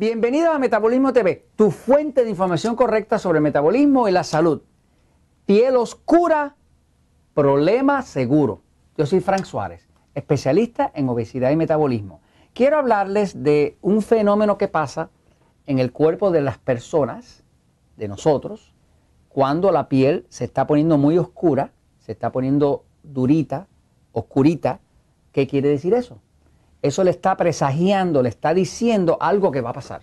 Bienvenido a Metabolismo TV, tu fuente de información correcta sobre metabolismo y la salud. Piel oscura, problema seguro. Yo soy Frank Suárez, especialista en obesidad y metabolismo. Quiero hablarles de un fenómeno que pasa en el cuerpo de las personas, de nosotros, cuando la piel se está poniendo muy oscura, se está poniendo durita, oscurita. ¿Qué quiere decir eso? Eso le está presagiando, le está diciendo algo que va a pasar.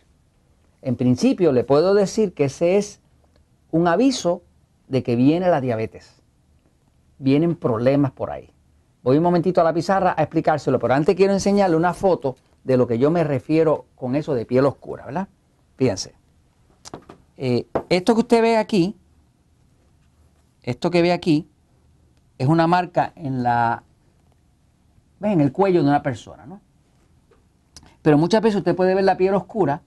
En principio le puedo decir que ese es un aviso de que viene la diabetes. Vienen problemas por ahí. Voy un momentito a la pizarra a explicárselo, pero antes quiero enseñarle una foto de lo que yo me refiero con eso de piel oscura, ¿verdad? Fíjense. Eh, esto que usted ve aquí, esto que ve aquí, es una marca en la, en el cuello de una persona, ¿no? Pero muchas veces usted puede ver la piel oscura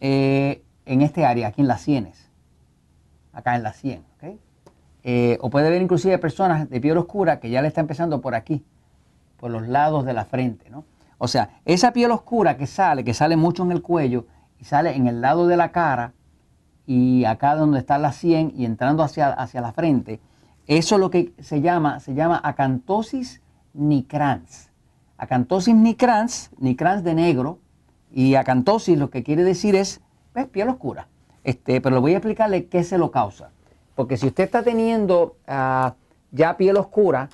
eh, en este área, aquí en las sienes, acá en la sien, ¿ok? Eh, o puede ver inclusive personas de piel oscura que ya le está empezando por aquí, por los lados de la frente, ¿no? O sea, esa piel oscura que sale, que sale mucho en el cuello y sale en el lado de la cara y acá donde está la sien y entrando hacia, hacia la frente, eso es lo que se llama, se llama acantosis nicrans. Acantosis nicrans, nicrans de negro, y acantosis lo que quiere decir es, ¿ves? piel oscura. Este, pero le voy a explicarle qué se lo causa. Porque si usted está teniendo ah, ya piel oscura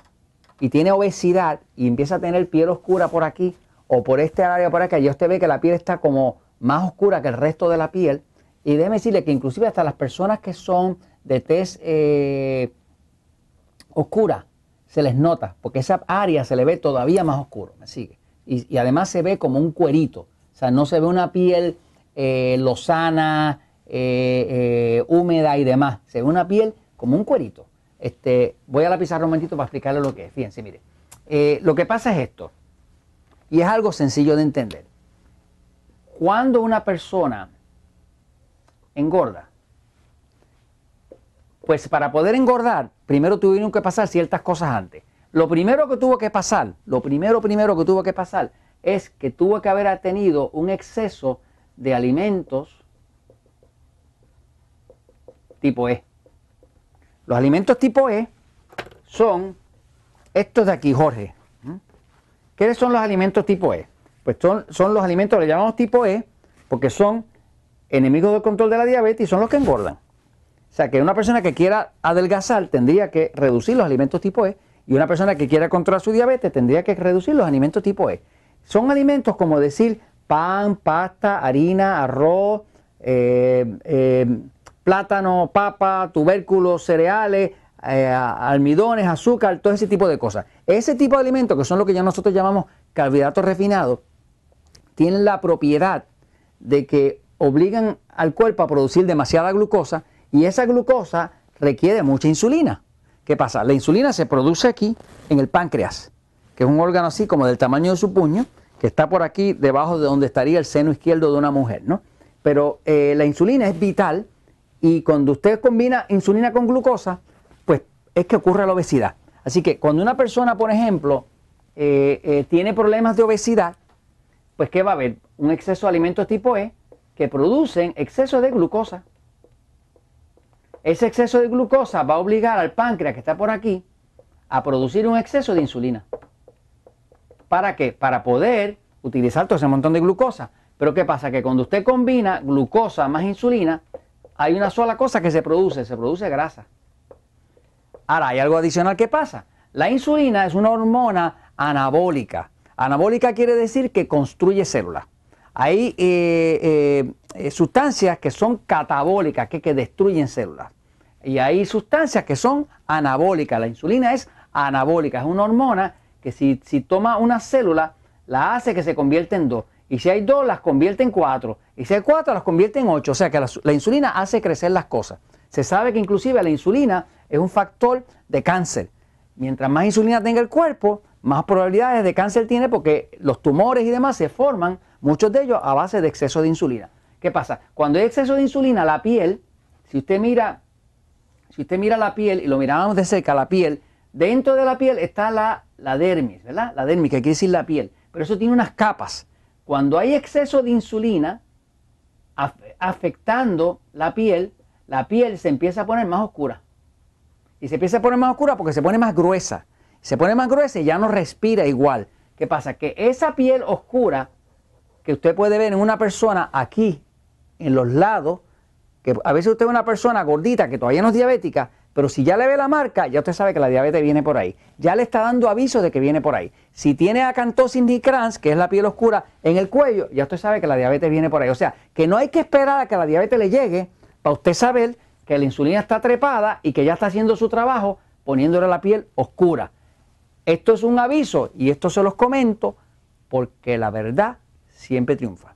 y tiene obesidad y empieza a tener piel oscura por aquí o por este área por acá, ya usted ve que la piel está como más oscura que el resto de la piel. Y déjeme decirle que inclusive hasta las personas que son de tez eh, oscura, se les nota, porque esa área se le ve todavía más oscuro, me sigue. Y, además se ve como un cuerito, o sea, no se ve una piel eh, lozana, eh, eh, húmeda y demás, se ve una piel como un cuerito. Este, voy a la pizarra un momentito para explicarle lo que es. Fíjense, mire, lo que pasa es esto, y es algo sencillo de entender. Cuando una persona engorda, pues para poder engordar, primero tuvieron que pasar ciertas cosas antes. Lo primero que tuvo que pasar, lo primero, primero que tuvo que pasar es que tuvo que haber tenido un exceso de alimentos tipo E. Los alimentos tipo E son estos de aquí, Jorge. ¿Mm? ¿Qué son los alimentos tipo E? Pues son, son los alimentos le llamamos tipo E porque son enemigos del control de la diabetes y son los que engordan. O sea, que una persona que quiera adelgazar tendría que reducir los alimentos tipo E y una persona que quiera controlar su diabetes tendría que reducir los alimentos tipo E. Son alimentos como decir pan, pasta, harina, arroz, eh, eh, plátano, papa, tubérculos, cereales, eh, almidones, azúcar, todo ese tipo de cosas. Ese tipo de alimentos, que son lo que ya nosotros llamamos carbohidratos refinados, tienen la propiedad de que obligan al cuerpo a producir demasiada glucosa y esa glucosa requiere mucha insulina. ¿Qué pasa? La insulina se produce aquí en el páncreas, que es un órgano así como del tamaño de su puño, que está por aquí debajo de donde estaría el seno izquierdo de una mujer, ¿no? Pero eh, la insulina es vital y cuando usted combina insulina con glucosa, pues es que ocurre la obesidad. Así que cuando una persona, por ejemplo, eh, eh, tiene problemas de obesidad, pues ¿qué va a haber? Un exceso de alimentos tipo E que producen exceso de glucosa. Ese exceso de glucosa va a obligar al páncreas que está por aquí a producir un exceso de insulina. ¿Para qué? Para poder utilizar todo ese montón de glucosa. Pero ¿qué pasa? Que cuando usted combina glucosa más insulina, hay una sola cosa que se produce, se produce grasa. Ahora, hay algo adicional que pasa. La insulina es una hormona anabólica. Anabólica quiere decir que construye células. Hay eh, eh, eh, sustancias que son catabólicas, que, que destruyen células. Y hay sustancias que son anabólicas. La insulina es anabólica, es una hormona que si, toma una célula, la hace que se convierta en dos. Y si hay dos, las convierte en cuatro. Y si hay cuatro, las convierte en ocho. O sea que la, insulina hace crecer las cosas. Se sabe que inclusive la insulina es un factor de cáncer. Mientras más insulina tenga el cuerpo, más probabilidades de cáncer tiene porque los tumores y demás se forman, muchos de ellos a base de exceso de insulina. ¿Qué pasa? Cuando hay exceso de insulina, la piel, si usted mira si usted mira la piel y lo mirábamos de cerca, la piel, dentro de la piel está la, la dermis, ¿verdad? La dermis, que quiere decir la piel. Pero eso tiene unas capas. Cuando hay exceso de insulina, afectando la piel, la piel se empieza a poner más oscura. Y se empieza a poner más oscura porque se pone más gruesa. Se pone más gruesa y ya no respira igual. ¿Qué pasa? Que esa piel oscura que usted puede ver en una persona aquí, en los lados, que a veces usted ve una persona gordita que todavía no es diabética, pero si ya le ve la marca, ya usted sabe que la diabetes viene por ahí. Ya le está dando aviso de que viene por ahí. Si tiene acantosis nigrans, que es la piel oscura en el cuello, ya usted sabe que la diabetes viene por ahí. O sea, que no hay que esperar a que la diabetes le llegue para usted saber que la insulina está trepada y que ya está haciendo su trabajo poniéndole la piel oscura. Esto es un aviso y esto se los comento porque la verdad siempre triunfa.